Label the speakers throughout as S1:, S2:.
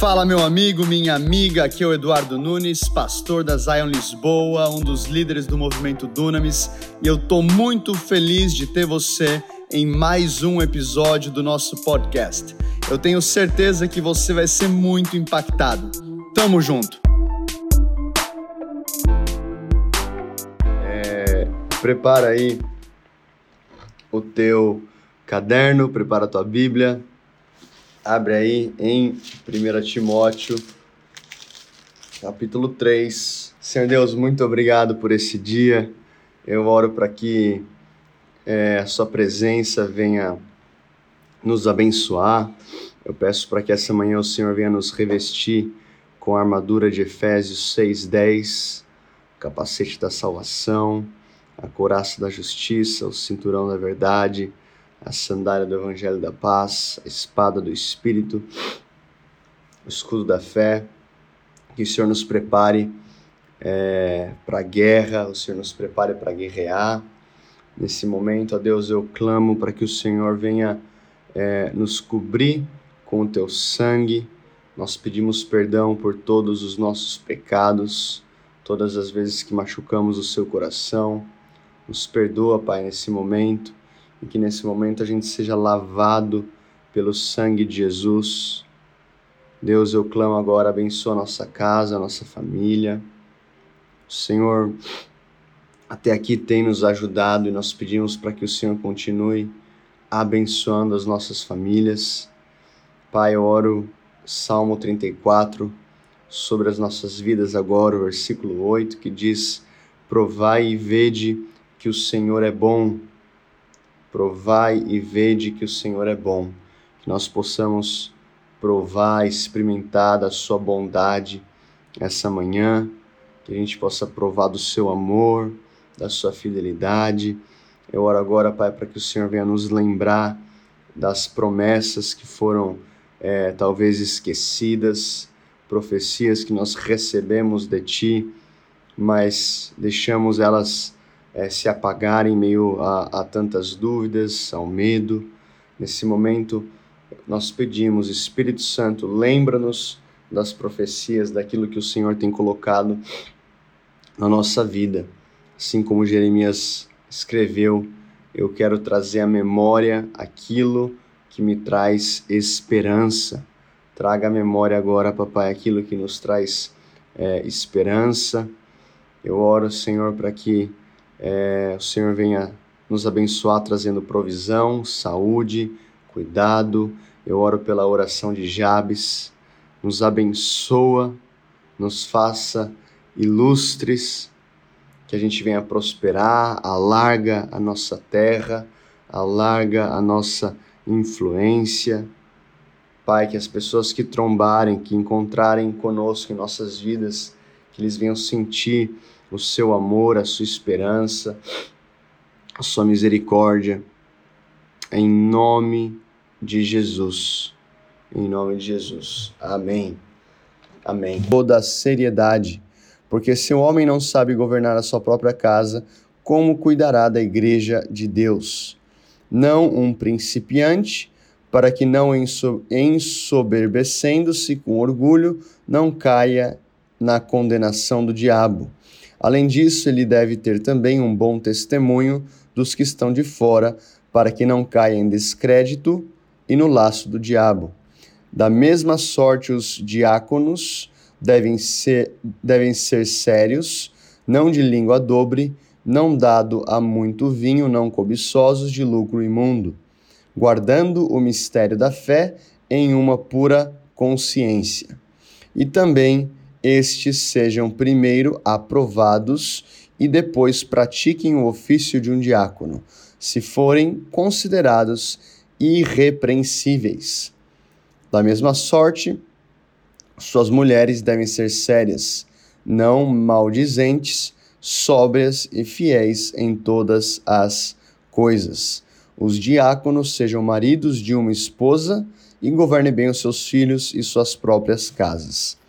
S1: Fala, meu amigo, minha amiga. Aqui é o Eduardo Nunes, pastor da Zion Lisboa, um dos líderes do movimento Dunamis, e eu tô muito feliz de ter você em mais um episódio do nosso podcast. Eu tenho certeza que você vai ser muito impactado. Tamo junto. É, prepara aí o teu caderno, prepara a tua Bíblia, abre aí em 1 Timóteo, capítulo 3. Senhor Deus, muito obrigado por esse dia. Eu oro para que é, a Sua presença venha nos abençoar. Eu peço para que essa manhã o Senhor venha nos revestir com a armadura de Efésios 6,10, capacete da salvação, a couraça da justiça, o cinturão da verdade, a sandália do evangelho da paz, a espada do Espírito, o escudo da fé. Que o Senhor nos prepare é, para a guerra, o Senhor nos prepare para guerrear. Nesse momento, a Deus, eu clamo para que o Senhor venha é, nos cobrir com o teu sangue. Nós pedimos perdão por todos os nossos pecados, todas as vezes que machucamos o seu coração. Nos perdoa, Pai, nesse momento e que nesse momento a gente seja lavado pelo sangue de Jesus. Deus, eu clamo agora, abençoa nossa casa, nossa família. O Senhor até aqui tem nos ajudado e nós pedimos para que o Senhor continue abençoando as nossas famílias. Pai, eu oro Salmo 34 sobre as nossas vidas agora, o versículo 8, que diz: Provai e vede que o Senhor é bom Provai e vede que o Senhor é bom. Que nós possamos provar, experimentar da Sua bondade essa manhã. Que a gente possa provar do Seu amor, da Sua fidelidade. Eu oro agora, Pai, para que o Senhor venha nos lembrar das promessas que foram é, talvez esquecidas, profecias que nós recebemos de Ti, mas deixamos elas é, se apagar em meio a, a tantas dúvidas, ao medo. Nesse momento, nós pedimos, Espírito Santo, lembra-nos das profecias, daquilo que o Senhor tem colocado na nossa vida. Assim como Jeremias escreveu, eu quero trazer à memória aquilo que me traz esperança. Traga à memória agora, papai, aquilo que nos traz é, esperança. Eu oro, Senhor, para que é, o Senhor venha nos abençoar, trazendo provisão, saúde, cuidado. Eu oro pela oração de Jabes. Nos abençoa, nos faça ilustres, que a gente venha prosperar, alarga a nossa terra, alarga a nossa influência. Pai, que as pessoas que trombarem, que encontrarem conosco em nossas vidas, que eles venham sentir o seu amor, a sua esperança, a sua misericórdia. Em nome de Jesus. Em nome de Jesus. Amém. Amém. Toda a seriedade, porque se o homem não sabe governar a sua própria casa, como cuidará da igreja de Deus? Não um principiante, para que não ensoberbecendo-se com orgulho, não caia na condenação do diabo. Além disso, ele deve ter também um bom testemunho dos que estão de fora, para que não caia em descrédito e no laço do diabo. Da mesma sorte, os diáconos devem ser, devem ser sérios, não de língua dobre, não dado a muito vinho, não cobiçosos de lucro imundo, guardando o mistério da fé em uma pura consciência. E também estes sejam primeiro aprovados e depois pratiquem o ofício de um diácono, se forem considerados irrepreensíveis. Da mesma sorte, suas mulheres devem ser sérias, não maldizentes, sóbrias e fiéis em todas as coisas. Os diáconos sejam maridos de uma esposa e governem bem os seus filhos e suas próprias casas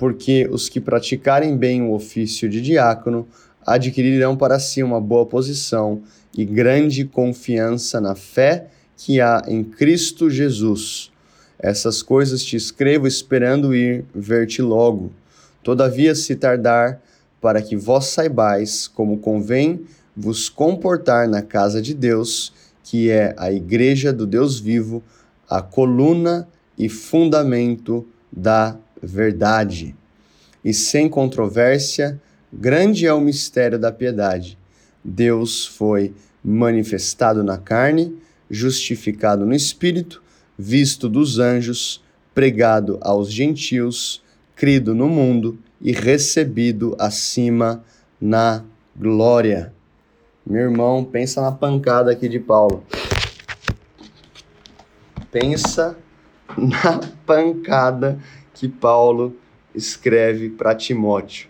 S1: porque os que praticarem bem o ofício de diácono adquirirão para si uma boa posição e grande confiança na fé que há em Cristo Jesus. Essas coisas te escrevo esperando ir ver-te logo. Todavia, se tardar, para que vós saibais como convém vos comportar na casa de Deus, que é a igreja do Deus vivo, a coluna e fundamento da verdade. E sem controvérsia, grande é o mistério da piedade. Deus foi manifestado na carne, justificado no espírito, visto dos anjos, pregado aos gentios, crido no mundo e recebido acima na glória. Meu irmão, pensa na pancada aqui de Paulo. Pensa na pancada que Paulo escreve para Timóteo.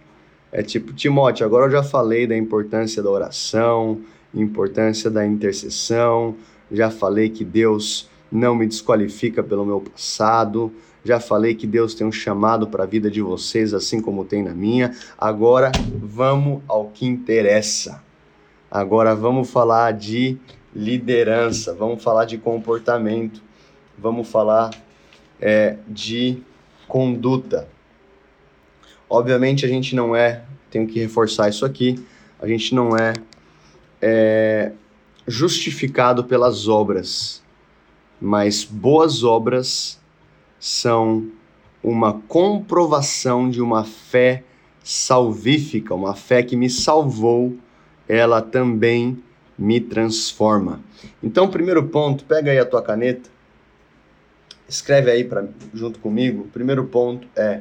S1: É tipo, Timóteo, agora eu já falei da importância da oração, importância da intercessão, já falei que Deus não me desqualifica pelo meu passado, já falei que Deus tem um chamado para a vida de vocês, assim como tem na minha. Agora vamos ao que interessa. Agora vamos falar de liderança, vamos falar de comportamento, vamos falar é, de conduta. Obviamente a gente não é, tenho que reforçar isso aqui, a gente não é, é justificado pelas obras, mas boas obras são uma comprovação de uma fé salvífica, uma fé que me salvou, ela também me transforma. Então, primeiro ponto, pega aí a tua caneta, escreve aí para junto comigo. O primeiro ponto é: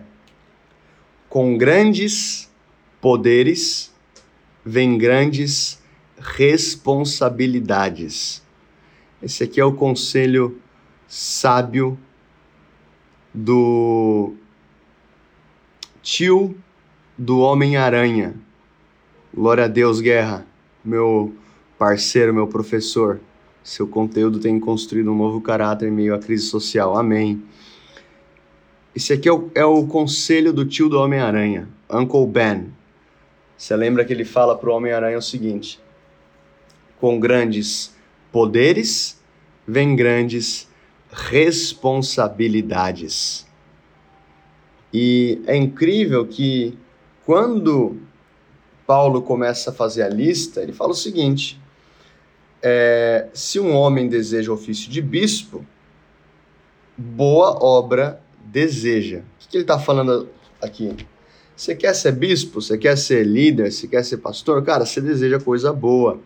S1: com grandes poderes vem grandes responsabilidades. Esse aqui é o conselho sábio do tio do Homem-Aranha. Glória a Deus, Guerra, meu parceiro, meu professor. Seu conteúdo tem construído um novo caráter em meio à crise social. Amém. Esse aqui é o, é o conselho do tio do Homem-Aranha, Uncle Ben. Você lembra que ele fala para o Homem-Aranha o seguinte: com grandes poderes vem grandes responsabilidades. E é incrível que quando Paulo começa a fazer a lista, ele fala o seguinte: é, se um homem deseja o ofício de bispo, boa obra deseja. O que, ele está falando aqui? Você quer ser bispo? Você quer ser líder? Você quer ser pastor? Cara, você deseja coisa boa,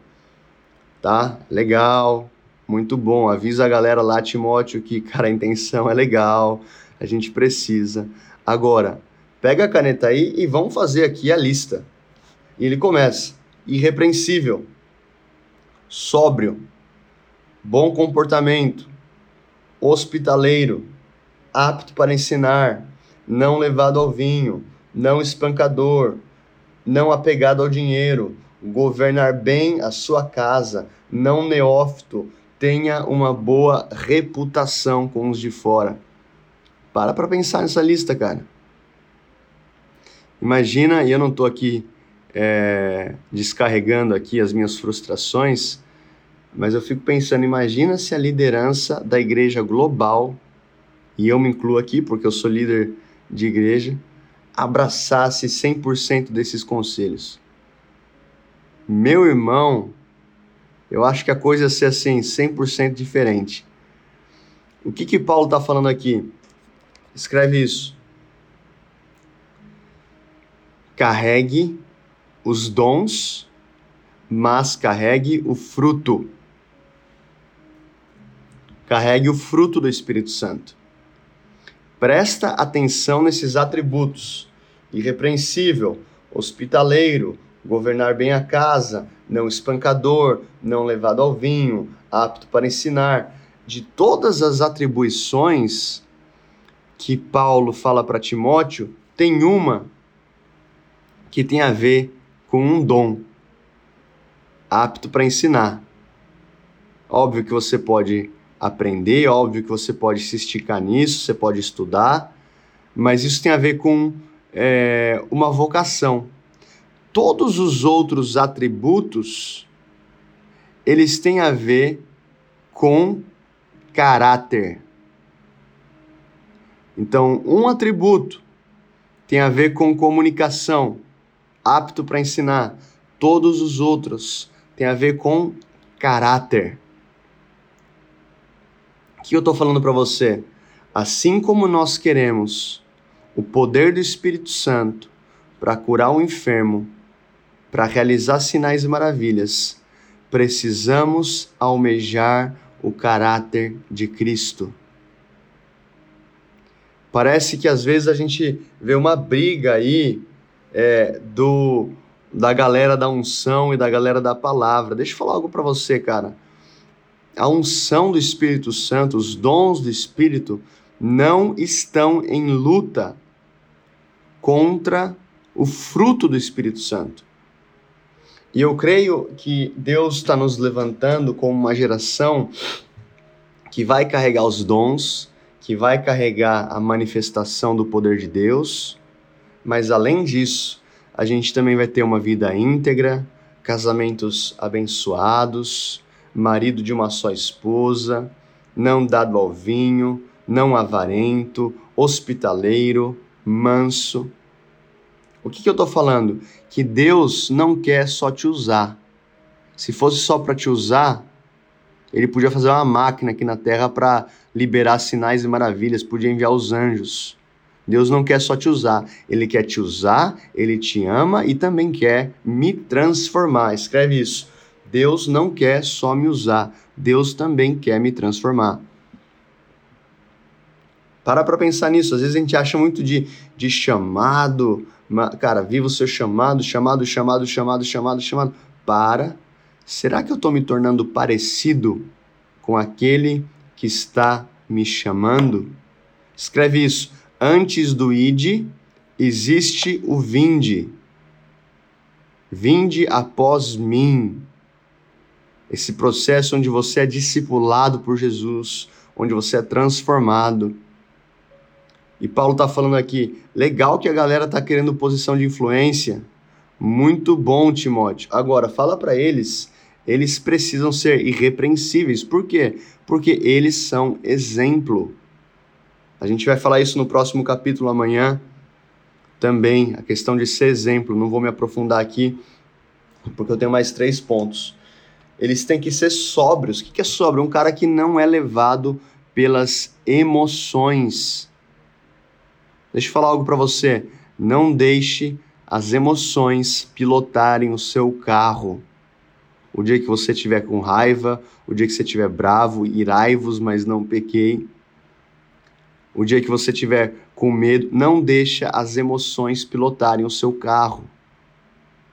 S1: tá? Legal, muito bom. Avisa a galera lá, Timóteo, que, cara, a intenção é legal, a gente precisa. Agora, pega a caneta aí e vamos fazer aqui a lista. E ele começa: irrepreensível, sóbrio, bom comportamento, hospitaleiro, apto para ensinar, não levado ao vinho, não espancador, não apegado ao dinheiro, governar bem a sua casa, não neófito, tenha uma boa reputação com os de fora. Para para pensar nessa lista, cara. Imagina, e eu não estou aqui é, descarregando aqui as minhas frustrações, mas eu fico pensando, imagina se a liderança da igreja global, e eu me incluo aqui porque eu sou líder de igreja, abraçasse 100% desses conselhos. Meu irmão, eu acho que a coisa ia ser assim, 100% diferente. O que que Paulo está falando aqui? Escreve isso. Carregue os dons, mas carregue o fruto. Carregue o fruto do Espírito Santo. Presta atenção nesses atributos: irrepreensível, hospitaleiro, governar bem a casa, não espancador, não levado ao vinho, apto para ensinar. De todas as atribuições que Paulo fala para Timóteo, tem uma que tem a ver com um dom apto para ensinar. Óbvio que você pode aprender, óbvio que você pode se esticar nisso, você pode estudar, mas isso tem a ver com é, uma vocação todos os outros atributos eles têm a ver com caráter. Então, um atributo tem a ver com comunicação, apto para ensinar. Todos os outros têm a ver com caráter. O que eu estou falando para você? Assim como nós queremos o poder do Espírito Santo para curar o enfermo, para realizar sinais e maravilhas, precisamos almejar o caráter de Cristo. Parece que às vezes a gente vê uma briga aí é, do da galera da unção e da galera da palavra. Deixa eu falar algo para você, cara. A unção do Espírito Santo, os dons do Espírito, não estão em luta contra o fruto do Espírito Santo. E eu creio que Deus está nos levantando como uma geração que vai carregar os dons, que vai carregar a manifestação do poder de Deus, mas além disso, a gente também vai ter uma vida íntegra, casamentos abençoados, marido de uma só esposa, não dado ao vinho, não avarento, hospitaleiro, manso. O que, que eu estou falando? Que Deus não quer só te usar. Se fosse só para te usar, ele podia fazer uma máquina aqui na terra para liberar sinais e maravilhas, podia enviar os anjos. Deus não quer só te usar, ele quer te usar, ele te ama e também quer me transformar. Escreve isso. Deus não quer só me usar, Deus também quer me transformar. Para para pensar nisso. Às vezes a gente acha muito de, de chamado, Cara, viva o seu chamado, chamado, chamado, chamado, chamado, chamado. Para. Será que eu estou me tornando parecido com aquele que está me chamando? Escreve isso. Antes do id, existe o vinde. Vinde após mim. Esse processo onde você é discipulado por Jesus, onde você é transformado. E Paulo está falando aqui, legal que a galera está querendo posição de influência. Muito bom, Timóteo. Agora, fala para eles, eles precisam ser irrepreensíveis. Por quê? Porque eles são exemplo. A gente vai falar isso no próximo capítulo amanhã. Também a questão de ser exemplo. Não vou me aprofundar aqui, porque eu tenho mais três pontos. Eles têm que ser sóbrios. O que é sóbrio? Um cara que não é levado pelas emoções Deixa eu falar algo para você. Não deixe as emoções pilotarem o seu carro. O dia que você estiver com raiva, o dia que você estiver bravo, irai-vos, mas não pequei. O dia que você estiver com medo, não deixa as emoções pilotarem o seu carro.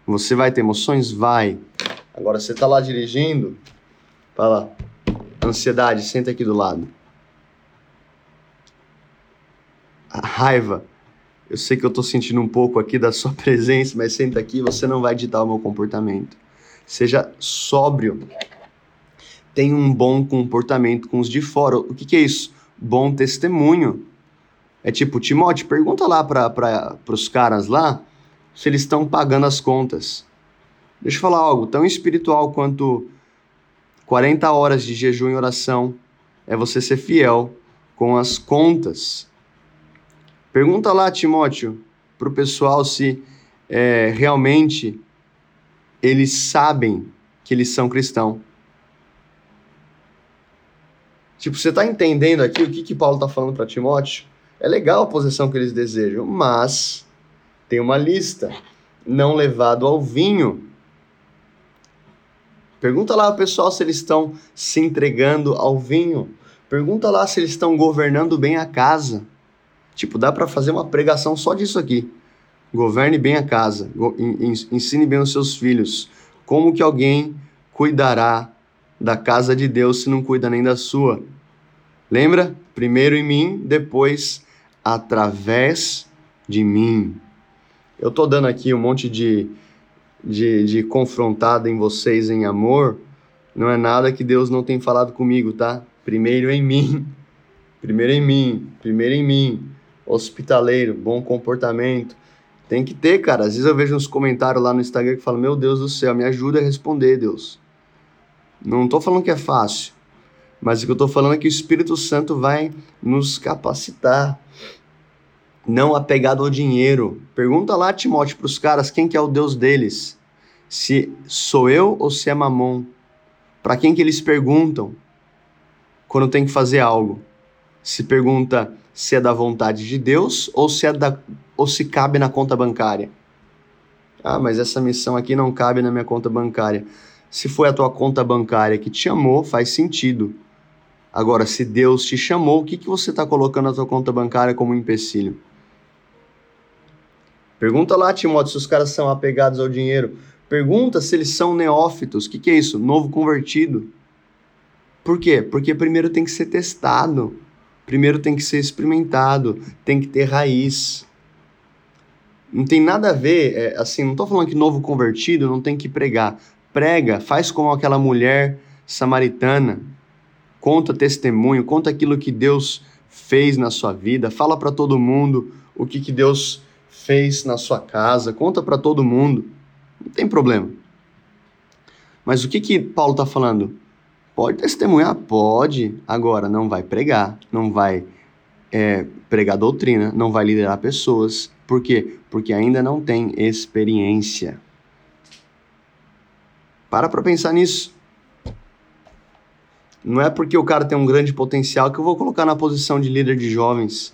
S1: Você vai ter emoções? Vai. Agora você está lá dirigindo, fala, ansiedade, senta aqui do lado. a raiva. Eu sei que eu estou sentindo um pouco aqui da sua presença, mas senta aqui, você não vai ditar o meu comportamento. Seja sóbrio. Tenha um bom comportamento com os de fora. O que, que é isso? Bom testemunho. É tipo, Timóteo, pergunta lá para os caras lá se eles estão pagando as contas. Deixa eu falar algo tão espiritual quanto 40 horas de jejum e oração é você ser fiel com as contas. Pergunta lá, Timóteo, para o pessoal se é, realmente eles sabem que eles são cristãos. Tipo, você está entendendo aqui o que, que Paulo está falando para Timóteo? É legal a posição que eles desejam, mas tem uma lista. Não levado ao vinho. Pergunta lá ao pessoal se eles estão se entregando ao vinho. Pergunta lá se eles estão governando bem a casa. Tipo, dá para fazer uma pregação só disso aqui. Governe bem a casa, ensine bem os seus filhos. Como que alguém cuidará da casa de Deus se não cuida nem da sua? Lembra? Primeiro em mim, depois através de mim. Eu tô dando aqui um monte de, de, de confrontada em vocês em amor. Não é nada que Deus não tem falado comigo, tá? Primeiro em mim. Primeiro em mim. Primeiro em mim hospitaleiro, bom comportamento. Tem que ter, cara. Às vezes eu vejo uns comentários lá no Instagram que falam: Meu Deus do céu, me ajuda a responder, Deus. Não tô falando que é fácil, Mas o que eu estou falando é que o Espírito Santo vai nos capacitar. Não apegado ao dinheiro. Pergunta lá, Timóteo, para os caras quem que é o Deus deles. Se sou eu ou se é Mamon. Para quem que eles perguntam quando tem que fazer algo? Se pergunta se é da vontade de Deus ou se é da ou se cabe na conta bancária. Ah, mas essa missão aqui não cabe na minha conta bancária. Se foi a tua conta bancária que te chamou, faz sentido. Agora, se Deus te chamou, o que, que você está colocando na tua conta bancária como empecilho? Pergunta lá, Timóteo, se os caras são apegados ao dinheiro. Pergunta se eles são neófitos. O que, que é isso? Novo convertido. Por quê? Porque primeiro tem que ser testado. Primeiro tem que ser experimentado. Tem que ter raiz. Não tem nada a ver, é, assim, não estou falando que novo convertido não tem que pregar. Prega, faz como aquela mulher samaritana, conta testemunho, conta aquilo que Deus fez na sua vida, fala para todo mundo o que, que Deus fez na sua casa, conta para todo mundo, não tem problema. Mas o que, que Paulo está falando? Pode testemunhar? Pode. Agora, não vai pregar, não vai é, pregar doutrina, não vai liderar pessoas. Por quê? Porque ainda não tem experiência. Para para pensar nisso. Não é porque o cara tem um grande potencial que eu vou colocar na posição de líder de jovens.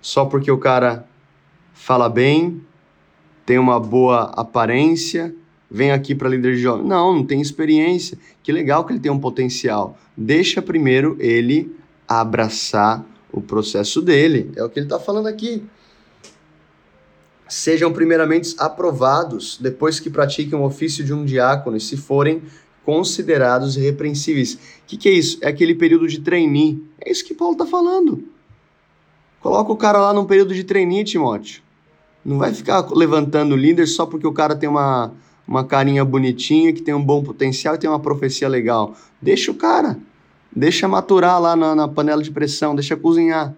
S1: Só porque o cara fala bem, tem uma boa aparência, vem aqui para líder de jovens. Não, não tem experiência. Que legal que ele tem um potencial. Deixa primeiro ele abraçar o processo dele. É o que ele está falando aqui. Sejam primeiramente aprovados depois que pratiquem o ofício de um diácono e se forem considerados irrepreensíveis. O que, que é isso? É aquele período de trainee. É isso que Paulo está falando. Coloca o cara lá num período de trainee, Timóteo. Não vai ficar levantando líder só porque o cara tem uma, uma carinha bonitinha, que tem um bom potencial e tem uma profecia legal. Deixa o cara. Deixa maturar lá na, na panela de pressão, deixa cozinhar.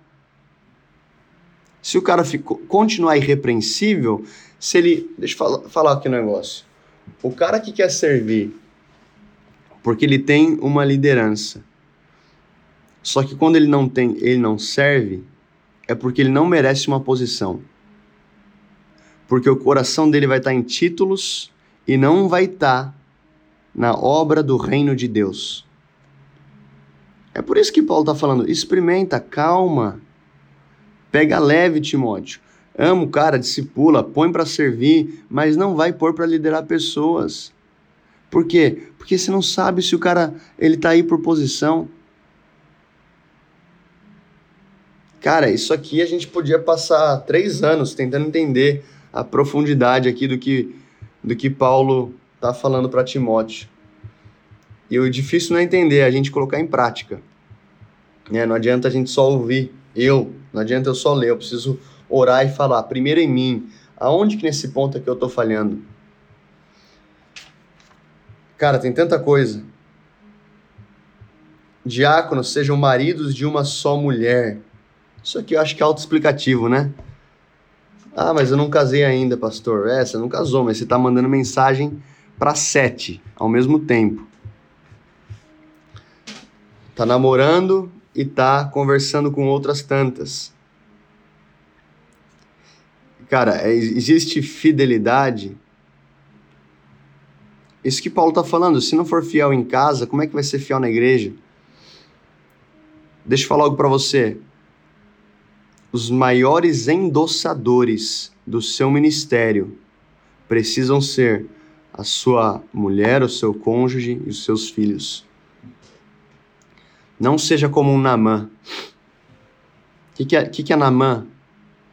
S1: Se o cara ficou, continuar irrepreensível, se ele. Deixa eu falar, falar aqui um negócio. O cara que quer servir porque ele tem uma liderança. Só que quando ele não tem, ele não serve, é porque ele não merece uma posição. Porque o coração dele vai estar em títulos e não vai estar na obra do reino de Deus. É por isso que Paulo está falando: experimenta, calma, pega leve, Timóteo. Ama o cara, discipula, põe para servir, mas não vai pôr para liderar pessoas. Por quê? Porque você não sabe se o cara ele tá aí por posição. Cara, isso aqui a gente podia passar três anos tentando entender a profundidade aqui do que, do que Paulo tá falando para Timóteo. E o difícil não é entender, é a gente colocar em prática. É, não adianta a gente só ouvir. Eu, não adianta eu só ler, eu preciso orar e falar. Primeiro em mim. Aonde que nesse ponto é que eu tô falhando? Cara, tem tanta coisa. Diáconos sejam maridos de uma só mulher. Isso aqui eu acho que é autoexplicativo, né? Ah, mas eu não casei ainda, pastor. É, você não casou, mas você está mandando mensagem para sete ao mesmo tempo tá namorando e tá conversando com outras tantas. Cara, é, existe fidelidade. Isso que Paulo tá falando, se não for fiel em casa, como é que vai ser fiel na igreja? Deixa eu falar algo para você. Os maiores endossadores do seu ministério precisam ser a sua mulher, o seu cônjuge e os seus filhos. Não seja como um Namã. O que, que, é, que, que é Namã?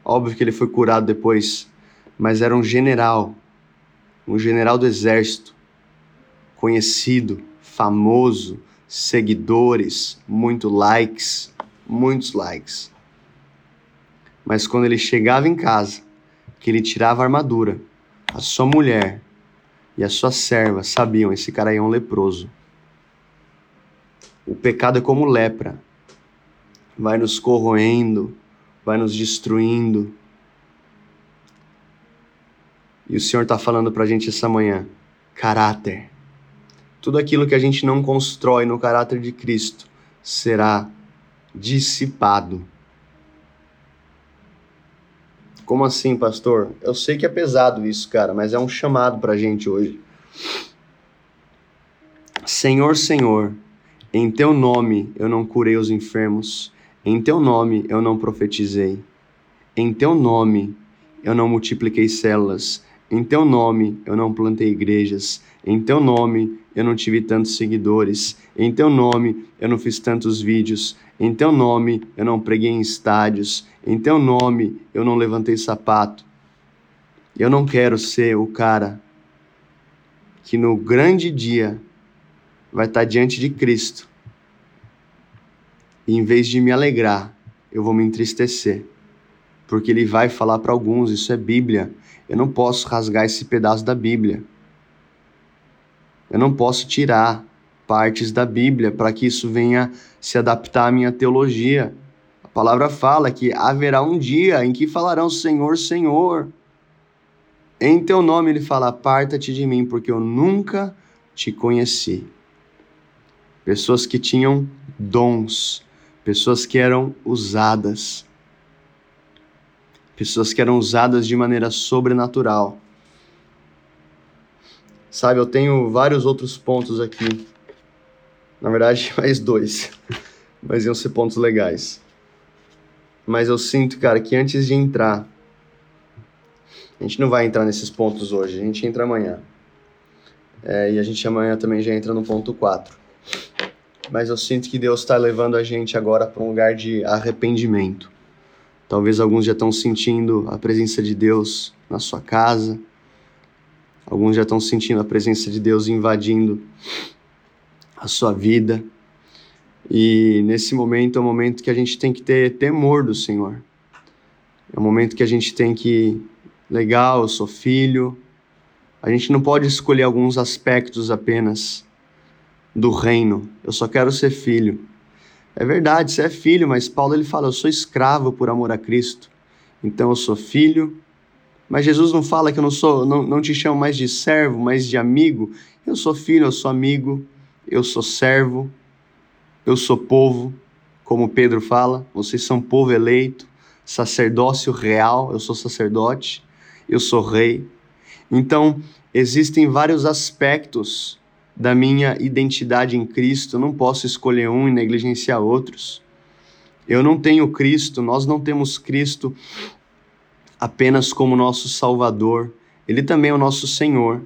S1: Óbvio que ele foi curado depois, mas era um general, um general do exército, conhecido, famoso, seguidores, muito likes, muitos likes. Mas quando ele chegava em casa, que ele tirava a armadura, a sua mulher e a sua serva sabiam esse cara é um leproso. O pecado é como lepra, vai nos corroendo, vai nos destruindo. E o Senhor está falando para a gente essa manhã: caráter, tudo aquilo que a gente não constrói no caráter de Cristo será dissipado. Como assim, pastor? Eu sei que é pesado isso, cara, mas é um chamado pra gente hoje. Senhor, Senhor, em teu nome eu não curei os enfermos, em teu nome eu não profetizei, em teu nome eu não multipliquei células, em teu nome eu não plantei igrejas, em teu nome eu não tive tantos seguidores, em teu nome eu não fiz tantos vídeos, em teu nome eu não preguei em estádios, em teu nome eu não levantei sapato. Eu não quero ser o cara que no grande dia vai estar diante de Cristo. E em vez de me alegrar, eu vou me entristecer. Porque ele vai falar para alguns, isso é Bíblia. Eu não posso rasgar esse pedaço da Bíblia. Eu não posso tirar partes da Bíblia para que isso venha se adaptar à minha teologia. A palavra fala que haverá um dia em que falarão Senhor, Senhor. Em teu nome ele fala: Aparta-te de mim, porque eu nunca te conheci pessoas que tinham dons, pessoas que eram usadas, pessoas que eram usadas de maneira sobrenatural. Sabe, eu tenho vários outros pontos aqui. Na verdade, mais dois. Mas iam ser pontos legais. Mas eu sinto, cara, que antes de entrar. A gente não vai entrar nesses pontos hoje, a gente entra amanhã. É, e a gente amanhã também já entra no ponto 4 mas eu sinto que Deus está levando a gente agora para um lugar de arrependimento. Talvez alguns já estão sentindo a presença de Deus na sua casa, alguns já estão sentindo a presença de Deus invadindo a sua vida. E nesse momento é um momento que a gente tem que ter temor do Senhor. É um momento que a gente tem que, legal, eu sou filho. A gente não pode escolher alguns aspectos apenas do reino. Eu só quero ser filho. É verdade, você é filho, mas Paulo ele fala: eu sou escravo por amor a Cristo. Então eu sou filho. Mas Jesus não fala que eu não sou, não, não te chamo mais de servo, mas de amigo. Eu sou filho, eu sou amigo, eu sou servo, eu sou povo, como Pedro fala, vocês são povo eleito, sacerdócio real, eu sou sacerdote, eu sou rei. Então, existem vários aspectos da minha identidade em Cristo, não posso escolher um e negligenciar outros. Eu não tenho Cristo, nós não temos Cristo apenas como nosso Salvador, Ele também é o nosso Senhor.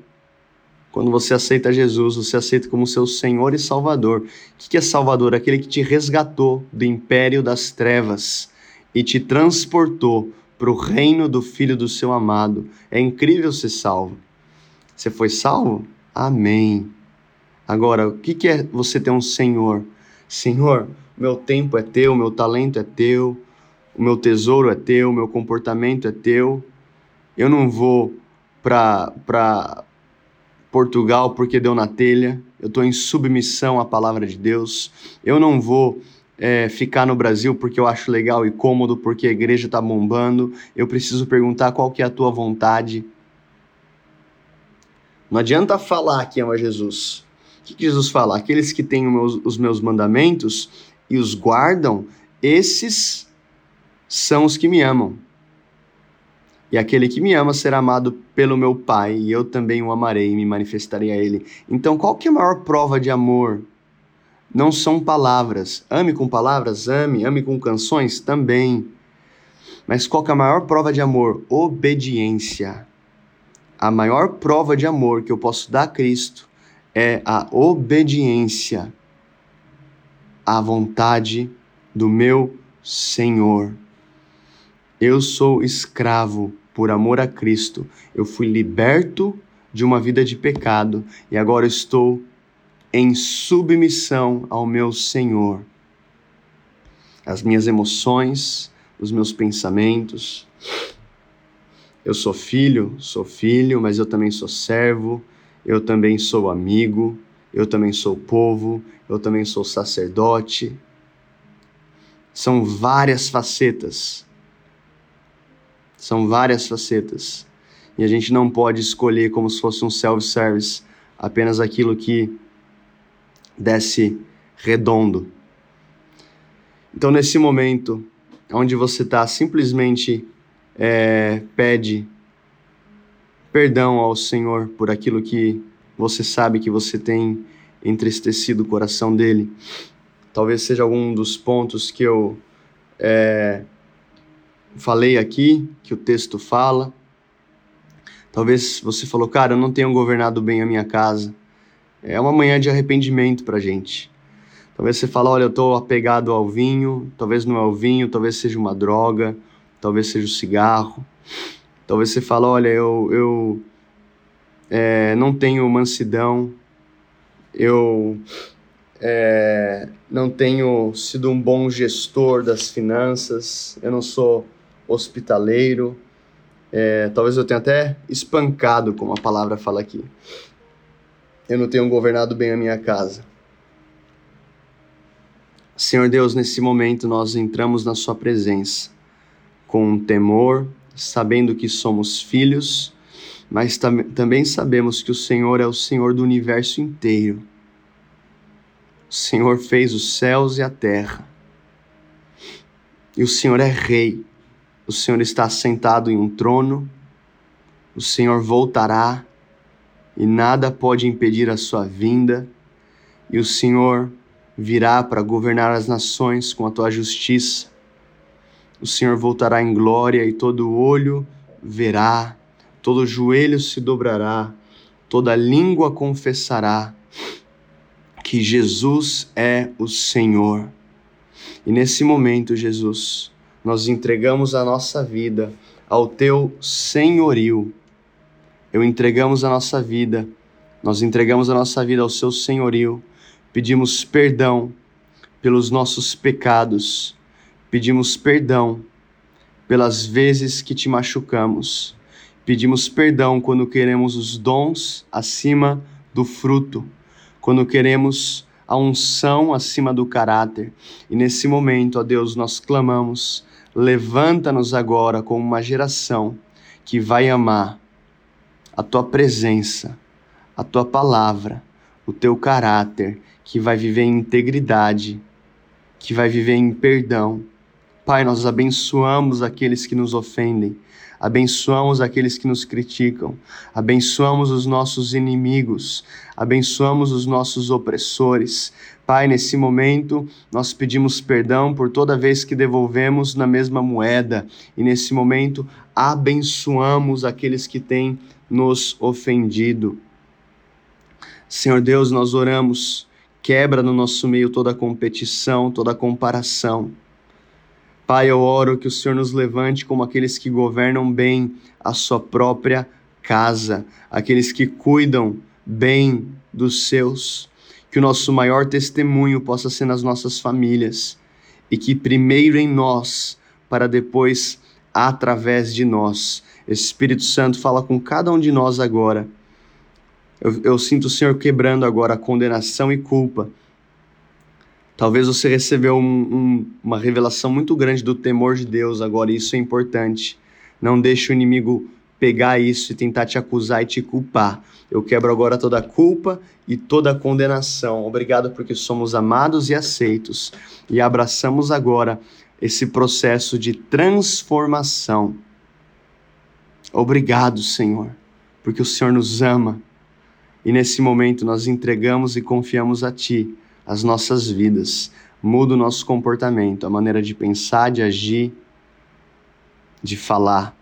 S1: Quando você aceita Jesus, você aceita como seu Senhor e Salvador. O que é Salvador? Aquele que te resgatou do império das trevas e te transportou para o reino do Filho do seu amado. É incrível ser salvo. Você foi salvo? Amém. Agora, o que, é você ter um Senhor? Senhor, meu tempo é teu, meu talento é teu, o meu tesouro é teu, meu comportamento é teu. Eu não vou para Portugal porque deu na telha. Eu estou em submissão à palavra de Deus. Eu não vou é, ficar no Brasil porque eu acho legal e cômodo, porque a igreja está bombando. Eu preciso perguntar qual que é a tua vontade. Não adianta falar que ama Jesus. O que Jesus fala? Aqueles que têm os meus mandamentos e os guardam, esses são os que me amam. E aquele que me ama será amado pelo meu Pai, e eu também o amarei e me manifestarei a ele. Então, qual que é a maior prova de amor? Não são palavras. Ame com palavras? Ame. Ame com canções? Também. Mas qual que é a maior prova de amor? Obediência. A maior prova de amor que eu posso dar a Cristo é a obediência à vontade do meu Senhor. Eu sou escravo por amor a Cristo. Eu fui liberto de uma vida de pecado e agora estou em submissão ao meu Senhor. As minhas emoções, os meus pensamentos. Eu sou filho, sou filho, mas eu também sou servo, eu também sou amigo, eu também sou povo, eu também sou sacerdote. São várias facetas. São várias facetas. E a gente não pode escolher como se fosse um self-service apenas aquilo que desce redondo. Então, nesse momento, onde você está, simplesmente é, pede perdão ao Senhor por aquilo que você sabe que você tem entristecido o coração dele. Talvez seja algum dos pontos que eu é, falei aqui, que o texto fala. Talvez você falou, cara, eu não tenho governado bem a minha casa. É uma manhã de arrependimento pra gente. Talvez você fale, olha, eu estou apegado ao vinho, talvez não é o vinho, talvez seja uma droga, talvez seja o cigarro. Talvez você fale, olha, eu, eu é, não tenho mansidão, eu é, não tenho sido um bom gestor das finanças, eu não sou hospitaleiro, é, talvez eu tenha até espancado, como a palavra fala aqui. Eu não tenho governado bem a minha casa. Senhor Deus, nesse momento nós entramos na Sua presença com temor, sabendo que somos filhos, mas tam também sabemos que o Senhor é o Senhor do universo inteiro. O Senhor fez os céus e a terra. E o Senhor é Rei. O Senhor está sentado em um trono. O Senhor voltará e nada pode impedir a sua vinda. E o Senhor virá para governar as nações com a tua justiça. O Senhor voltará em glória e todo olho verá, todo joelho se dobrará, toda língua confessará que Jesus é o Senhor. E nesse momento, Jesus, nós entregamos a nossa vida ao teu senhorio. Eu entregamos a nossa vida, nós entregamos a nossa vida ao seu senhorio pedimos perdão pelos nossos pecados, pedimos perdão pelas vezes que te machucamos, pedimos perdão quando queremos os dons acima do fruto, quando queremos a unção acima do caráter. E nesse momento, ó Deus, nós clamamos: levanta-nos agora como uma geração que vai amar a tua presença, a tua palavra, o teu caráter que vai viver em integridade, que vai viver em perdão. Pai, nós abençoamos aqueles que nos ofendem, abençoamos aqueles que nos criticam, abençoamos os nossos inimigos, abençoamos os nossos opressores. Pai, nesse momento nós pedimos perdão por toda vez que devolvemos na mesma moeda, e nesse momento abençoamos aqueles que têm nos ofendido. Senhor Deus, nós oramos Quebra no nosso meio toda competição, toda comparação. Pai, eu oro que o Senhor nos levante como aqueles que governam bem a sua própria casa, aqueles que cuidam bem dos seus. Que o nosso maior testemunho possa ser nas nossas famílias e que primeiro em nós, para depois através de nós. Espírito Santo fala com cada um de nós agora eu, eu sinto o Senhor quebrando agora a condenação e culpa. Talvez você recebeu um, um, uma revelação muito grande do temor de Deus agora, e isso é importante. Não deixe o inimigo pegar isso e tentar te acusar e te culpar. Eu quebro agora toda a culpa e toda a condenação. Obrigado porque somos amados e aceitos e abraçamos agora esse processo de transformação. Obrigado, Senhor, porque o Senhor nos ama e nesse momento nós entregamos e confiamos a Ti as nossas vidas. Muda o nosso comportamento, a maneira de pensar, de agir, de falar.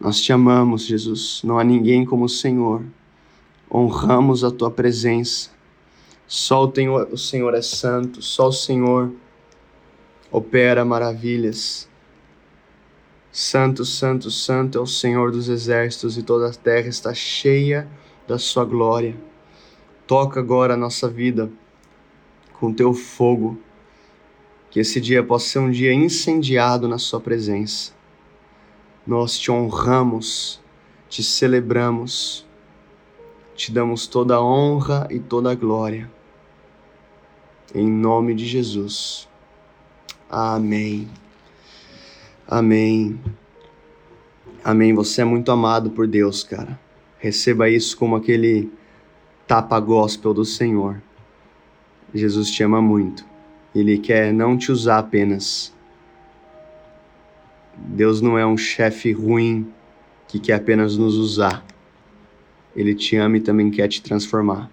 S1: Nós te amamos, Jesus. Não há ninguém como o Senhor. Honramos a tua presença. Só o Senhor é santo, só o Senhor opera maravilhas. Santo, Santo, Santo é o Senhor dos exércitos e toda a terra está cheia da sua glória. Toca agora a nossa vida com teu fogo, que esse dia possa ser um dia incendiado na sua presença. Nós te honramos, te celebramos, te damos toda a honra e toda a glória. Em nome de Jesus. Amém. Amém. Amém. Você é muito amado por Deus, cara. Receba isso como aquele tapa gospel do Senhor. Jesus te ama muito. Ele quer não te usar apenas. Deus não é um chefe ruim que quer apenas nos usar. Ele te ama e também quer te transformar.